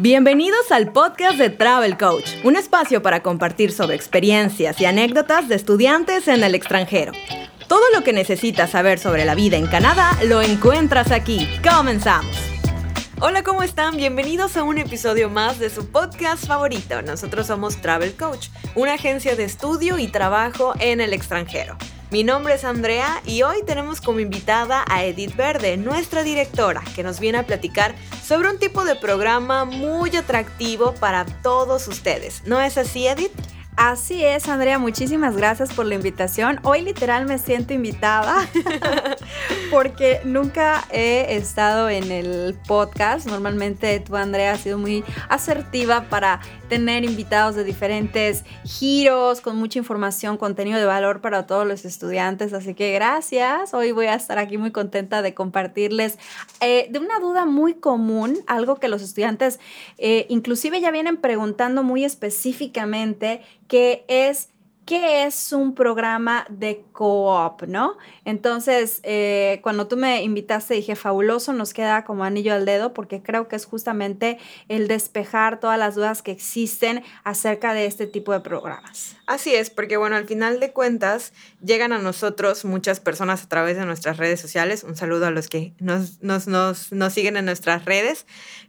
Bienvenidos al podcast de Travel Coach, un espacio para compartir sobre experiencias y anécdotas de estudiantes en el extranjero. Todo lo que necesitas saber sobre la vida en Canadá lo encuentras aquí. Comenzamos. Hola, ¿cómo están? Bienvenidos a un episodio más de su podcast favorito. Nosotros somos Travel Coach, una agencia de estudio y trabajo en el extranjero. Mi nombre es Andrea y hoy tenemos como invitada a Edith Verde, nuestra directora, que nos viene a platicar sobre un tipo de programa muy atractivo para todos ustedes. ¿No es así, Edith? Así es, Andrea, muchísimas gracias por la invitación. Hoy literal me siento invitada porque nunca he estado en el podcast. Normalmente tú, Andrea, has sido muy asertiva para tener invitados de diferentes giros, con mucha información, contenido de valor para todos los estudiantes. Así que gracias. Hoy voy a estar aquí muy contenta de compartirles eh, de una duda muy común, algo que los estudiantes eh, inclusive ya vienen preguntando muy específicamente que es ¿qué es un programa de co-op, no? Entonces, eh, cuando tú me invitaste, dije, fabuloso, nos queda como anillo al dedo, porque creo que es justamente el despejar todas las dudas que existen acerca de este tipo de programas. Así es, porque bueno, al final de cuentas, llegan a nosotros muchas personas a través de nuestras redes sociales. Un saludo a los que nos, nos, nos, nos siguen en nuestras redes.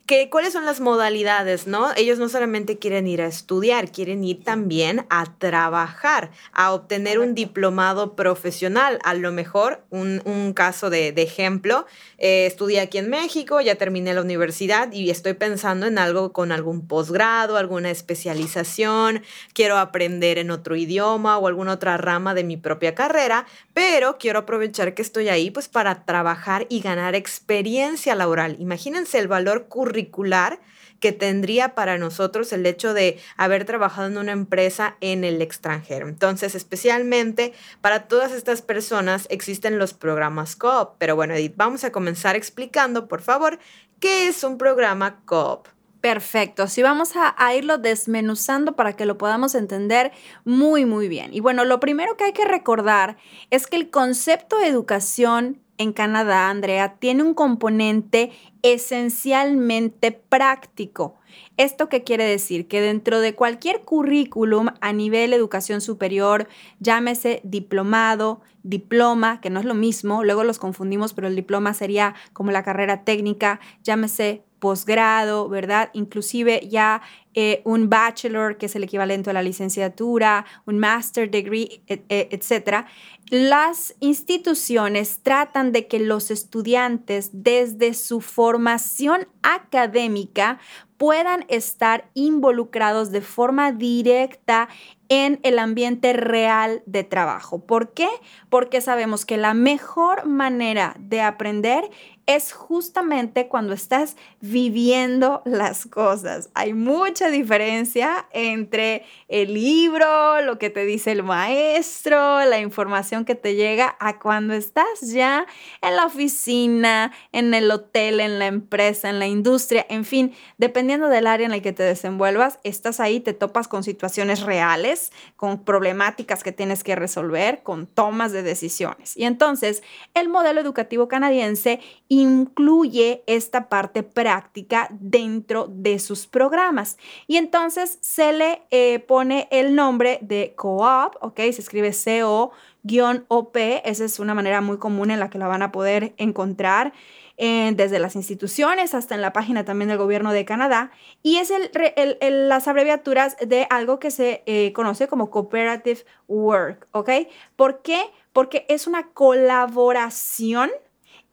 Que, ¿Cuáles son las modalidades, no? Ellos no solamente quieren ir a estudiar, quieren ir también a trabajar a obtener un diplomado profesional. A lo mejor, un, caso de, ejemplo, eh, estudié aquí en México, ya terminé la universidad y estoy pensando en algo con algún posgrado, alguna especialización, quiero aprender en otro idioma o alguna otra rama de mi propia carrera, pero quiero aprovechar que estoy ahí pues para trabajar y ganar experiencia laboral. Imagínense el valor curricular que tendría para nosotros el hecho de haber trabajado en una empresa en el extranjero. Entonces, especialmente para todas estas personas existen los programas COOP. Pero bueno, Edith, vamos a comenzar explicando, por favor, qué es un programa COOP. Perfecto, sí vamos a, irlo desmenuzando para que lo podamos entender muy, muy bien. Y bueno, lo primero que hay que recordar es que el concepto de educación en Canadá, Andrea, tiene un componente esencialmente práctico. ¿Esto qué quiere decir? Que dentro de cualquier currículum a nivel educación superior, llámese diplomado, diploma, que no es lo mismo, luego los confundimos, pero el diploma sería como la carrera técnica, llámese posgrado, ¿verdad? Inclusive ya eh, un bachelor, que es el equivalente a la licenciatura, un master degree, e, e, etc. Las instituciones tratan de que los estudiantes desde su formación académica puedan estar involucrados de forma directa en el ambiente real de trabajo. ¿Por qué? Porque sabemos que la mejor manera de aprender es justamente cuando estás viviendo las cosas. Hay mucha diferencia entre el libro, lo que te dice el maestro, la información que te llega, a cuando estás ya en la oficina, en el hotel, en la empresa, en la industria, en fin, dependiendo del área en el que te desenvuelvas, estás ahí, te topas con situaciones reales, con problemáticas que tienes que resolver, con tomas de decisiones. Y entonces, el modelo educativo canadiense incluye esta parte práctica dentro de sus programas. Y entonces se le eh, pone el nombre de co-op, ¿ok? Se escribe CO-OP, esa es una manera muy común en la que la van a poder encontrar. Eh, desde las instituciones hasta en la página también del gobierno de Canadá, y es el, las abreviaturas de algo que se eh, conoce como Cooperative Work, ¿ok? ¿Por qué? Porque es una colaboración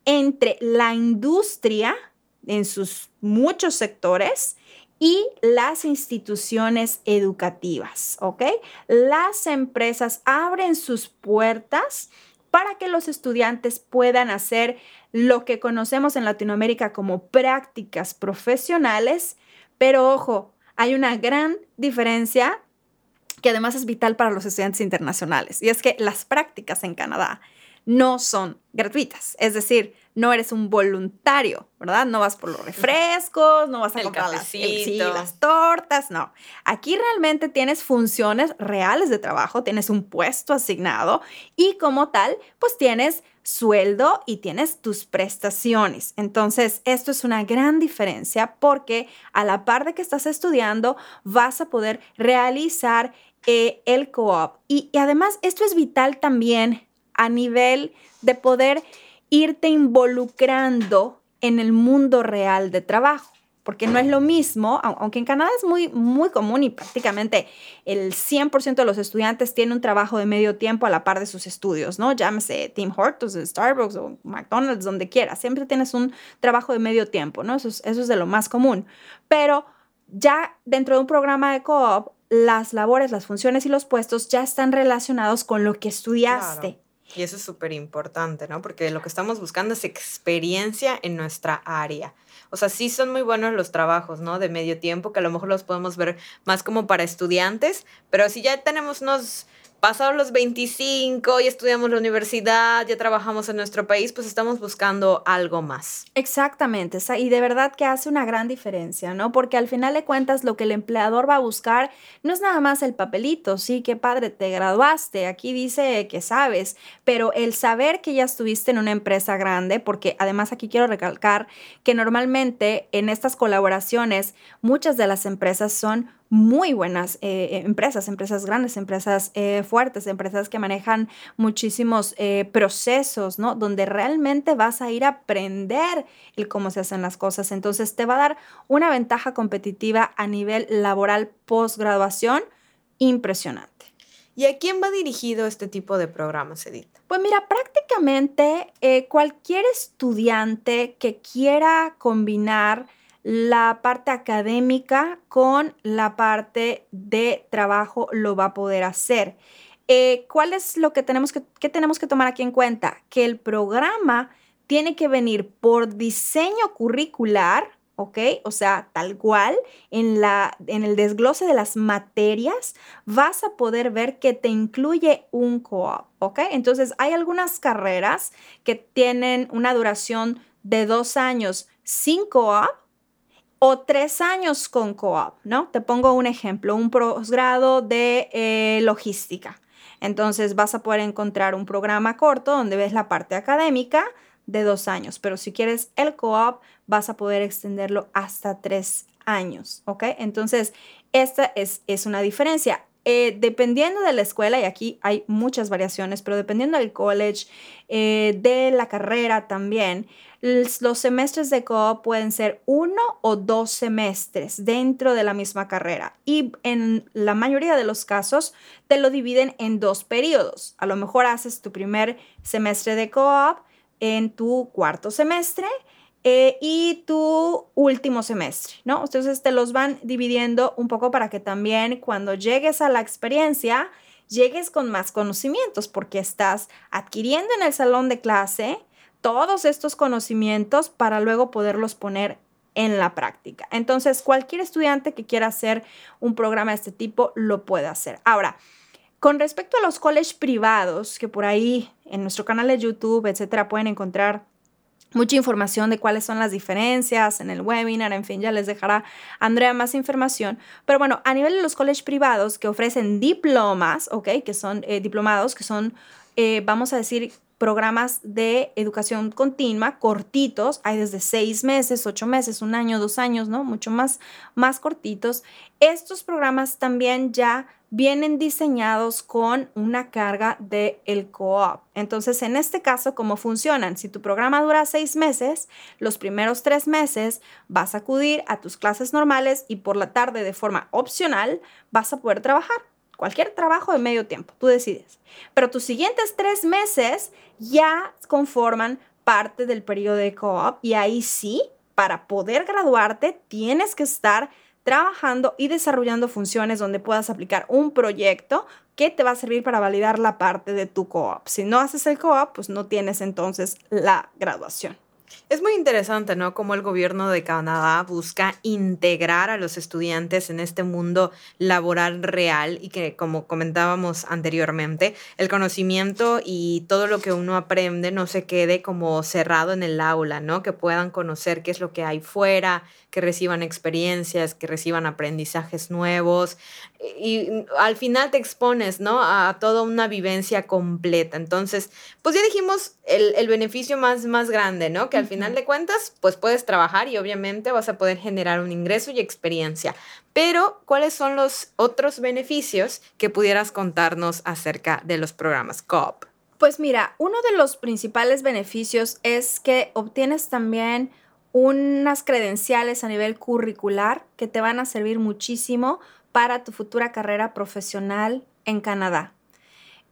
entre la industria en sus muchos sectores y las instituciones educativas, ¿ok? Las empresas abren sus puertas para que los estudiantes puedan hacer lo que conocemos en Latinoamérica como prácticas profesionales, pero ojo, hay una gran diferencia que además es vital para los estudiantes internacionales, y es que las prácticas en Canadá no son gratuitas. Es decir, no eres un voluntario, ¿verdad? No vas por los refrescos, no vas a comprar las, las tortas, no. Aquí realmente tienes funciones reales de trabajo, tienes un puesto asignado y como tal, pues tienes sueldo y tienes tus prestaciones. Entonces, esto es una gran diferencia porque a la par de que estás estudiando, vas a poder realizar eh, el co-op. Y, y además, esto es vital también a nivel de poder irte involucrando en el mundo real de trabajo porque no es lo mismo, aunque en Canadá es muy, muy común y prácticamente el 100% de los estudiantes tienen un trabajo de medio tiempo a la par de sus estudios, ¿no? Llámese Tim Hortons, Starbucks o McDonald's, donde quiera, siempre tienes un trabajo de medio tiempo, ¿no? Eso es, eso es de lo más común. Pero ya dentro de un programa de co-op, las labores, las funciones y los puestos ya están relacionados con lo que estudiaste. Y eso es súper importante, ¿no? Porque lo que estamos buscando es experiencia en nuestra área. O sea, sí son muy buenos los trabajos, ¿no? De medio tiempo, que a lo mejor los podemos ver más como para estudiantes, pero si ya tenemos unos pasados los 25, y estudiamos la universidad, ya trabajamos en nuestro país, pues estamos buscando algo más. Exactamente, y de verdad que hace una gran diferencia, ¿no? Porque al final de cuentas lo que el empleador va a buscar no es nada más el papelito, sí, qué padre, te graduaste, aquí dice que sabes, pero el saber que ya estuviste en una empresa grande, porque además aquí quiero recalcar que normalmente en estas colaboraciones muchas de las empresas son muy buenas eh, eh, empresas, empresas grandes, empresas eh, fuertes, empresas que manejan muchísimos procesos, ¿no? Donde realmente vas a ir a aprender el cómo se hacen las cosas. Entonces te va a dar una ventaja competitiva a nivel laboral posgraduación impresionante. ¿Y a quién va dirigido este tipo de programas, Edith? Pues mira, prácticamente cualquier estudiante que quiera combinar la parte académica con la parte de trabajo lo va a poder hacer. Eh, ¿Cuál es lo que tenemos que, tenemos que tomar aquí en cuenta? Que el programa tiene que venir por diseño curricular, ¿ok? O sea, tal cual, en, la, en el desglose de las materias vas a poder ver que te incluye un co-op, ¿ok? Entonces, hay algunas carreras que tienen una duración de dos años sin co-op o tres años con co-op, ¿no? Te pongo un ejemplo, un posgrado de eh, logística. Entonces vas a poder encontrar un programa corto donde ves la parte académica de dos años, pero si quieres el co-op vas a poder extenderlo hasta tres años, ¿ok? Entonces, esta es, es una diferencia. Eh, dependiendo de la escuela, y aquí hay muchas variaciones, pero dependiendo del college, eh, de la carrera también, los semestres de co pueden ser uno o dos semestres dentro de la misma carrera y en la mayoría de los casos te lo dividen en dos periodos. A lo mejor haces tu primer semestre de co-op en tu cuarto semestre eh, y tu último semestre, ¿no? Entonces te los van dividiendo un poco para que también cuando llegues a la experiencia, llegues con más conocimientos, porque estás adquiriendo en el salón de clase todos estos conocimientos para luego poderlos poner en la práctica. Entonces, cualquier estudiante que quiera hacer un programa de este tipo lo puede hacer. Ahora, con respecto a los college privados, que por ahí en nuestro canal de YouTube, etcétera, pueden encontrar mucha información de cuáles son las diferencias en el webinar, en fin, ya les dejará Andrea más información. Pero bueno, a nivel de los colegios privados que ofrecen diplomas, ¿ok? Que son eh, diplomados, que son, eh, vamos a decir, programas de educación continua cortitos, hay desde seis meses, ocho meses, un año, dos años, ¿no? Mucho más, más cortitos. Estos programas también ya vienen diseñados con una carga de el co-op. Entonces, en este caso, ¿cómo funcionan? Si tu programa dura seis meses, los primeros tres meses vas a acudir a tus clases normales y por la tarde de forma opcional vas a poder trabajar cualquier trabajo de medio tiempo, tú decides. Pero tus siguientes tres meses ya conforman parte del periodo de co-op y ahí sí, para poder graduarte, tienes que estar trabajando y desarrollando funciones donde puedas aplicar un proyecto que te va a servir para validar la parte de tu co-op. Si no haces el co-op, pues no tienes entonces la graduación. Es muy interesante, ¿no? Cómo el gobierno de Canadá busca integrar a los estudiantes en este mundo laboral real y que, como comentábamos anteriormente, el conocimiento y todo lo que uno aprende no se quede como cerrado en el aula, ¿no? Que puedan conocer qué es lo que hay fuera, que reciban experiencias, que reciban aprendizajes nuevos y al final te expones, ¿no? A toda una vivencia completa. Entonces, pues ya dijimos el, beneficio más, más grande, ¿no? Al final de cuentas, pues puedes trabajar y obviamente vas a poder generar un ingreso y experiencia. Pero, ¿cuáles son los otros beneficios que pudieras contarnos acerca de los programas COP? Pues mira, uno de los principales beneficios es que obtienes también unas credenciales a nivel curricular que te van a servir muchísimo para tu futura carrera profesional en Canadá.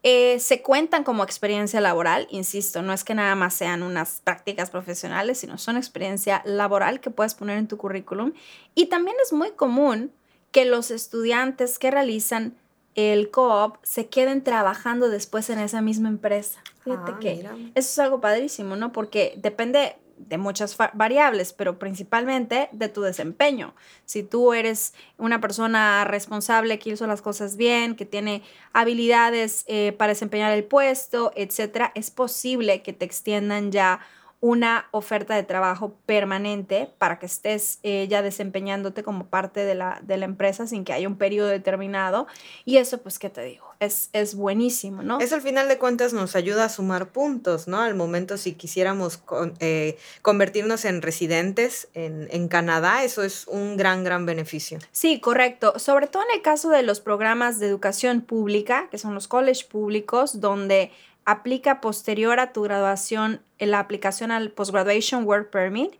Eh, se cuentan como experiencia laboral, insisto, no es que nada más sean unas prácticas profesionales, sino son experiencia laboral que puedes poner en tu currículum. Y también es muy común que los estudiantes que realizan el co-op se queden trabajando después en esa misma empresa. Fíjate ah, que eso es algo padrísimo, ¿no? Porque depende, de muchas variables, pero principalmente de tu desempeño. Si tú eres una persona responsable que hizo las cosas bien, que tiene habilidades eh, para desempeñar el puesto, etcétera, es posible que te extiendan ya una oferta de trabajo permanente para que estés eh, ya desempeñándote como parte de la, de la, empresa sin que haya un periodo determinado. Y eso, pues, ¿qué te digo? Es, es buenísimo, ¿no? Eso al final de cuentas nos ayuda a sumar puntos, ¿no? Al momento si quisiéramos eh, convertirnos en residentes en, en Canadá, eso es un gran, gran beneficio. Sí, correcto. Sobre todo en el caso de los programas de educación pública, que son los college públicos, donde aplica posterior a tu graduación la aplicación al Postgraduation Work Permit.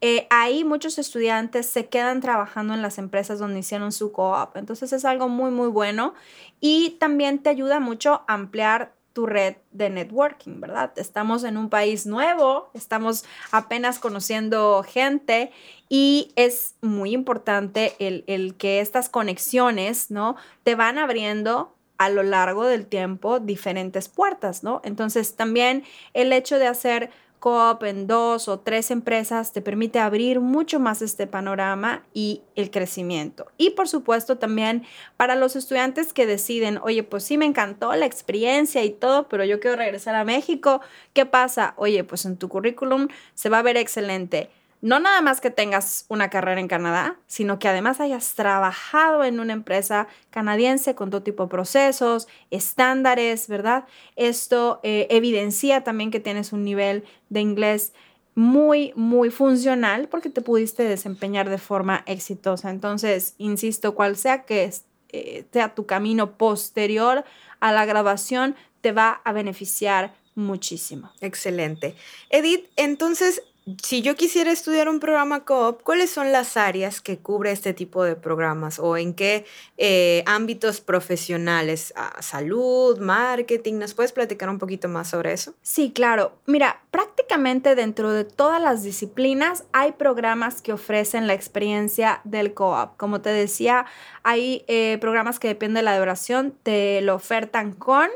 Eh, ahí muchos estudiantes se quedan trabajando en las empresas donde hicieron su co-op. Entonces es algo muy, muy bueno y también te ayuda mucho a ampliar tu red de networking, ¿verdad? Estamos en un país nuevo, estamos apenas conociendo gente y es muy importante el, el que estas conexiones, ¿no? Te van abriendo a lo largo del tiempo diferentes puertas, ¿no? Entonces también el hecho de hacer coop en dos o tres empresas te permite abrir mucho más este panorama y el crecimiento. Y por supuesto también para los estudiantes que deciden, oye, pues sí me encantó la experiencia y todo, pero yo quiero regresar a México, ¿qué pasa? Oye, pues en tu currículum se va a ver excelente no nada más que tengas una carrera en Canadá, sino que además hayas trabajado en una empresa canadiense con todo tipo de procesos, estándares, ¿verdad? Esto eh, evidencia también que tienes un nivel de inglés muy, muy funcional porque te pudiste desempeñar de forma exitosa. Entonces, insisto, cual sea que eh, sea tu camino posterior a la grabación, te va a beneficiar muchísimo. Excelente. Edith, entonces si yo quisiera estudiar un programa COOP, ¿cuáles son las áreas que cubre este tipo de programas o en qué eh, ámbitos profesionales? Ah, ¿Salud, marketing? ¿Nos puedes platicar un poquito más sobre eso? Sí, claro. Mira, prácticamente dentro de todas las disciplinas hay programas que ofrecen la experiencia del COOP. Como te decía, hay eh, programas que dependen de la duración, te lo ofertan con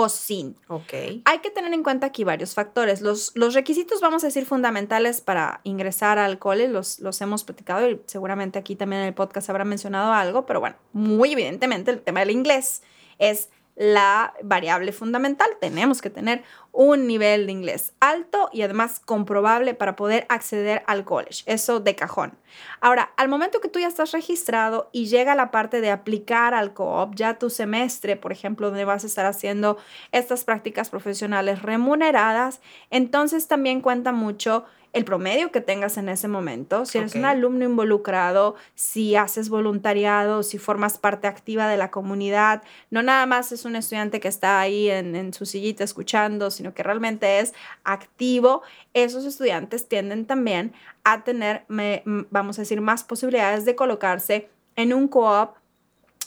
o sin. Ok. Hay que tener en cuenta aquí varios factores. Los, los requisitos, vamos a decir, fundamentales para ingresar al cole, los, los hemos platicado y seguramente aquí también en el podcast habrá mencionado algo, pero bueno, muy evidentemente el tema del inglés es la variable fundamental. Tenemos que tener un nivel de inglés alto y además comprobable para poder acceder al college. Eso de cajón. Ahora, al momento que tú ya estás registrado y llega la parte de aplicar al co-op, ya tu semestre, por ejemplo, donde vas a estar haciendo estas prácticas profesionales remuneradas, entonces también cuenta mucho el promedio que tengas en ese momento, si eres un alumno involucrado, si haces voluntariado, si formas parte activa de la comunidad, no nada más es un estudiante que está ahí en, su sillita escuchando, sino que realmente es activo, esos estudiantes tienden también a tener, vamos a decir, más posibilidades de colocarse en un co-op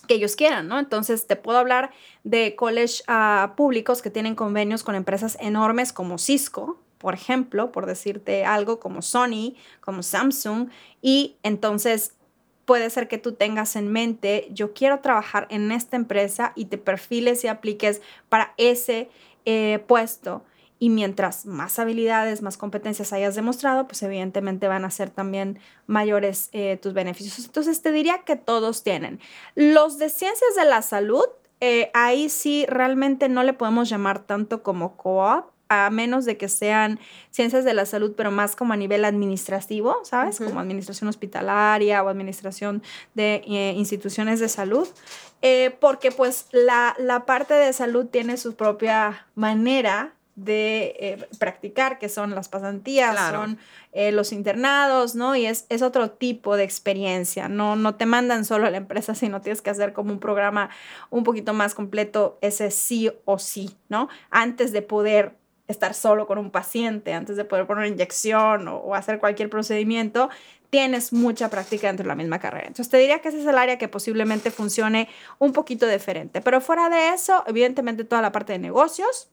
que ellos quieran, ¿no? Entonces, te puedo hablar de college ah, públicos que tienen convenios con empresas enormes como Cisco, por ejemplo, por decirte algo como Sony, como Samsung, y entonces puede ser que tú tengas en mente, yo quiero trabajar en esta empresa y te perfiles y apliques para ese eh, puesto. y mientras más habilidades, más competencias hayas demostrado, pues evidentemente van a ser también mayores eh, tus beneficios. Entonces te diría que todos tienen. Los de ciencias de la salud, eh, ahí sí realmente no le podemos llamar tanto como co-op, a menos de que sean ciencias de la salud, pero más como a nivel administrativo, ¿sabes? Como administración hospitalaria o administración de eh, instituciones de salud, porque pues la, la parte de salud tiene su propia manera de eh, practicar, que son las pasantías, son eh, los internados, ¿no? Y es, es, otro tipo de experiencia, no, no te mandan solo a la empresa, sino tienes que hacer como un programa un poquito más completo, ese sí o sí, ¿no? Antes de poder estar solo con un paciente, antes de poder poner una inyección o, hacer cualquier procedimiento, tienes mucha práctica dentro de la misma carrera. Entonces te diría que ese es el área que posiblemente funcione un poquito diferente. Pero fuera de eso, evidentemente toda la parte de negocios,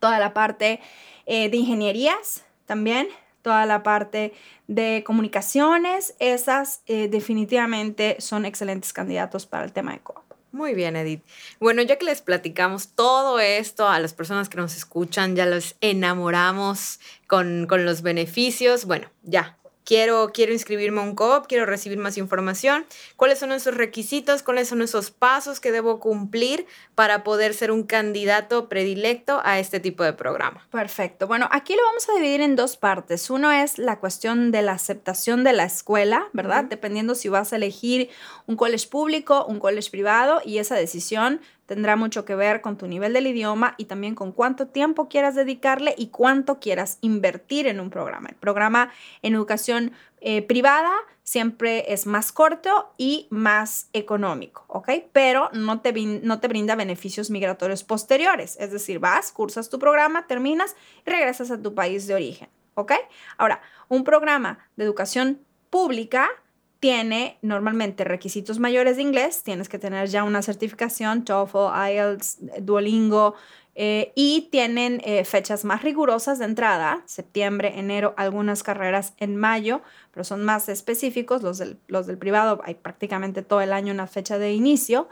toda la parte eh, de ingenierías también, toda la parte de comunicaciones, esas eh, definitivamente son excelentes candidatos para el tema de coop. Muy bien, Edith. Bueno, ya que les platicamos todo esto a las personas que nos escuchan, ya los enamoramos con, con los beneficios, bueno, ya, quiero, quiero inscribirme a un COP, quiero recibir más información, cuáles son esos requisitos, cuáles son esos pasos que debo cumplir para poder ser un candidato predilecto a este tipo de programa. Perfecto. Bueno, aquí lo vamos a dividir en dos partes. Uno es la cuestión de la aceptación de la escuela, ¿verdad? Dependiendo si vas a elegir un college público, un college privado y esa decisión tendrá mucho que ver con tu nivel del idioma y también con cuánto tiempo quieras dedicarle y cuánto quieras invertir en un programa. El programa en educación eh, privada siempre es más corto y más económico, ¿ok? Pero no te, no te brinda beneficios migratorios posteriores. Es decir, vas, cursas tu programa, terminas y regresas a tu país de origen, ¿ok? Ahora, un programa de educación pública tiene normalmente requisitos mayores de inglés, tienes que tener ya una certificación, TOEFL, IELTS, Duolingo, eh, y tienen eh, fechas más rigurosas de entrada, septiembre, enero, algunas carreras en mayo, pero son más específicos, los del, los del privado hay prácticamente todo el año una fecha de inicio,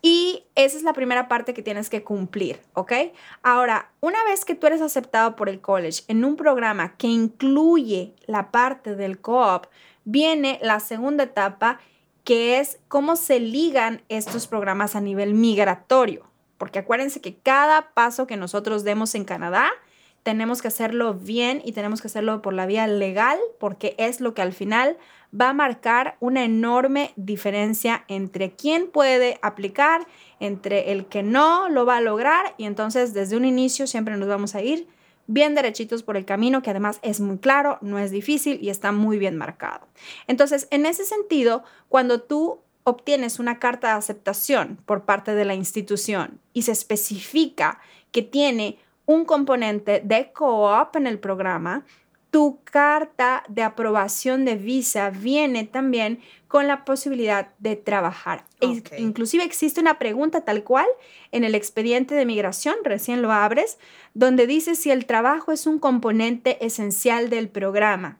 y esa es la primera parte que tienes que cumplir, ¿ok? Ahora, una vez que tú eres aceptado por el college en un programa que incluye la parte del co-op, viene la segunda etapa, que es cómo se ligan estos programas a nivel migratorio. Porque acuérdense que cada paso que nosotros demos en Canadá, tenemos que hacerlo bien y tenemos que hacerlo por la vía legal, porque es lo que al final va a marcar una enorme diferencia entre quién puede aplicar, entre el que no lo va a lograr, y entonces desde un inicio siempre nos vamos a ir bien derechitos por el camino, que además es muy claro, no es difícil y está muy bien marcado. Entonces, en ese sentido, cuando tú obtienes una carta de aceptación por parte de la institución y se especifica que tiene un componente de co-op en el programa, tu carta de aprobación de visa viene también con la posibilidad de trabajar. E inclusive existe una pregunta tal cual en el expediente de migración, recién lo abres, donde dice si el trabajo es un componente esencial del programa.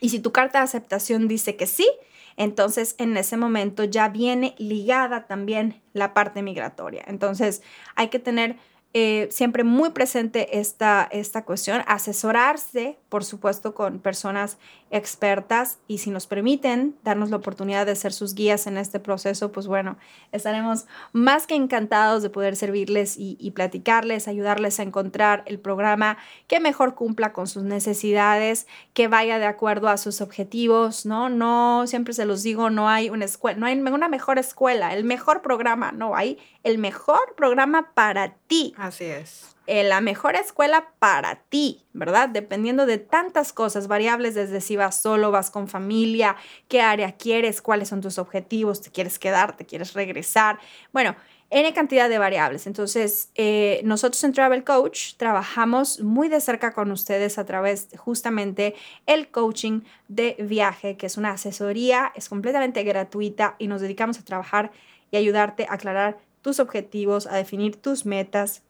Y si tu carta de aceptación dice que sí, entonces en ese momento ya viene ligada también la parte migratoria. Entonces hay que tener eh, siempre muy presente esta, esta cuestión, asesorarse, por supuesto, con personas expertas y si nos permiten darnos la oportunidad de ser sus guías en este proceso, pues bueno, estaremos más que encantados de poder servirles y, platicarles, ayudarles a encontrar el programa que mejor cumpla con sus necesidades, que vaya de acuerdo a sus objetivos, ¿no? No, siempre se los digo, no hay una escuela, no hay una mejor escuela, el mejor programa, no, hay el mejor programa para ti. Así es. Eh, la mejor escuela para ti, ¿verdad? Dependiendo de tantas cosas, variables desde si vas solo, vas con familia, qué área quieres, cuáles son tus objetivos, te quieres quedar, te quieres regresar. Bueno, N cantidad de variables. Entonces, eh, nosotros en Travel Coach trabajamos muy de cerca con ustedes a través justamente el coaching de viaje, que es una asesoría, es completamente gratuita y nos dedicamos a trabajar y ayudarte a aclarar tus objetivos, a definir tus metas,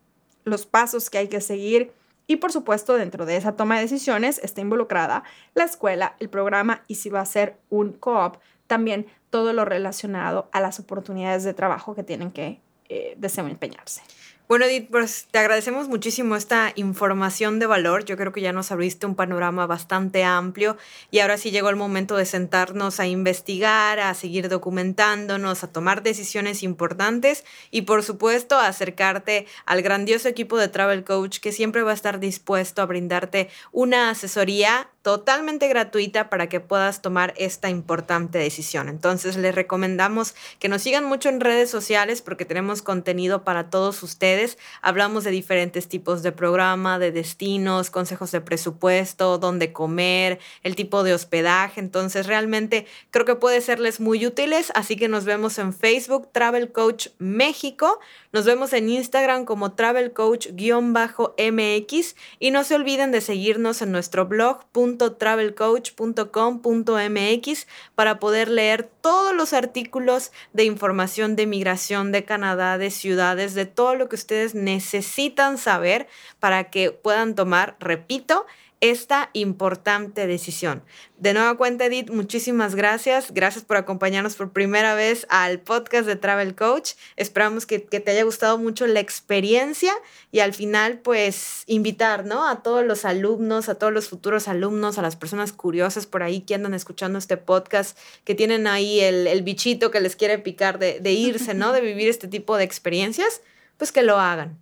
los pasos que hay que seguir y por supuesto dentro de esa toma de decisiones está involucrada la escuela, el programa y si va a ser un co-op, también todo lo relacionado a las oportunidades de trabajo que tienen que eh, desempeñarse. Bueno, Edith, pues te agradecemos muchísimo esta información de valor. Yo creo que ya nos abriste un panorama bastante amplio y ahora sí llegó el momento de sentarnos a investigar, a seguir documentándonos, a tomar decisiones importantes y por supuesto a acercarte al grandioso equipo de Travel Coach que siempre va a estar dispuesto a brindarte una asesoría totalmente gratuita para que puedas tomar esta importante decisión. Entonces les recomendamos que nos sigan mucho en redes sociales porque tenemos contenido para todos ustedes. Hablamos de diferentes tipos de programa, de destinos, consejos de presupuesto, dónde comer, el tipo de hospedaje. Entonces realmente creo que puede serles muy útiles. Así que nos vemos en Facebook Travel Coach México. Nos vemos en Instagram como Travel Coach-MX y no se olviden de seguirnos en nuestro blog travelcoach.com.mx para poder leer todos los artículos de información de migración de Canadá, de ciudades, de todo lo que ustedes necesitan saber para que puedan tomar, repito, esta importante decisión. De nueva cuenta, Edith, muchísimas gracias. Gracias por acompañarnos por primera vez al podcast de Travel Coach. Esperamos que, te haya gustado mucho la experiencia y al final, pues, invitar, ¿no? A todos los alumnos, a todos los futuros alumnos, a las personas curiosas por ahí que andan escuchando este podcast, que tienen ahí el, bichito que les quiere picar de, de irse, ¿no? De vivir este tipo de experiencias, pues que lo hagan.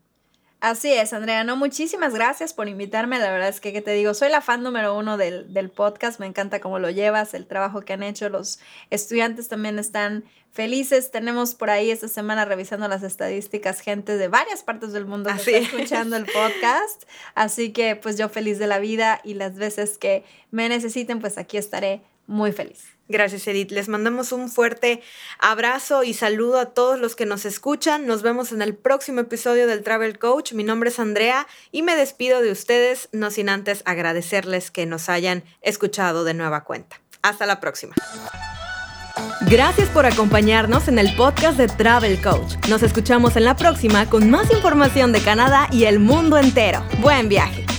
Así es, Andrea. No, muchísimas gracias por invitarme. La verdad es que, ¿qué te digo? Soy la fan número uno del, del, podcast. Me encanta cómo lo llevas, el trabajo que han hecho. Los estudiantes también están felices. Tenemos por ahí esta semana revisando las estadísticas, gente de varias partes del mundo que está escuchando el podcast. Así que, pues yo feliz de la vida y las veces que me necesiten, pues aquí estaré muy feliz. Gracias, Edith. Les mandamos un fuerte abrazo y saludo a todos los que nos escuchan. Nos vemos en el próximo episodio del Travel Coach. Mi nombre es Andrea y me despido de ustedes, no sin antes agradecerles que nos hayan escuchado de nueva cuenta. Hasta la próxima. Gracias por acompañarnos en el podcast de Travel Coach. Nos escuchamos en la próxima con más información de Canadá y el mundo entero. Buen viaje.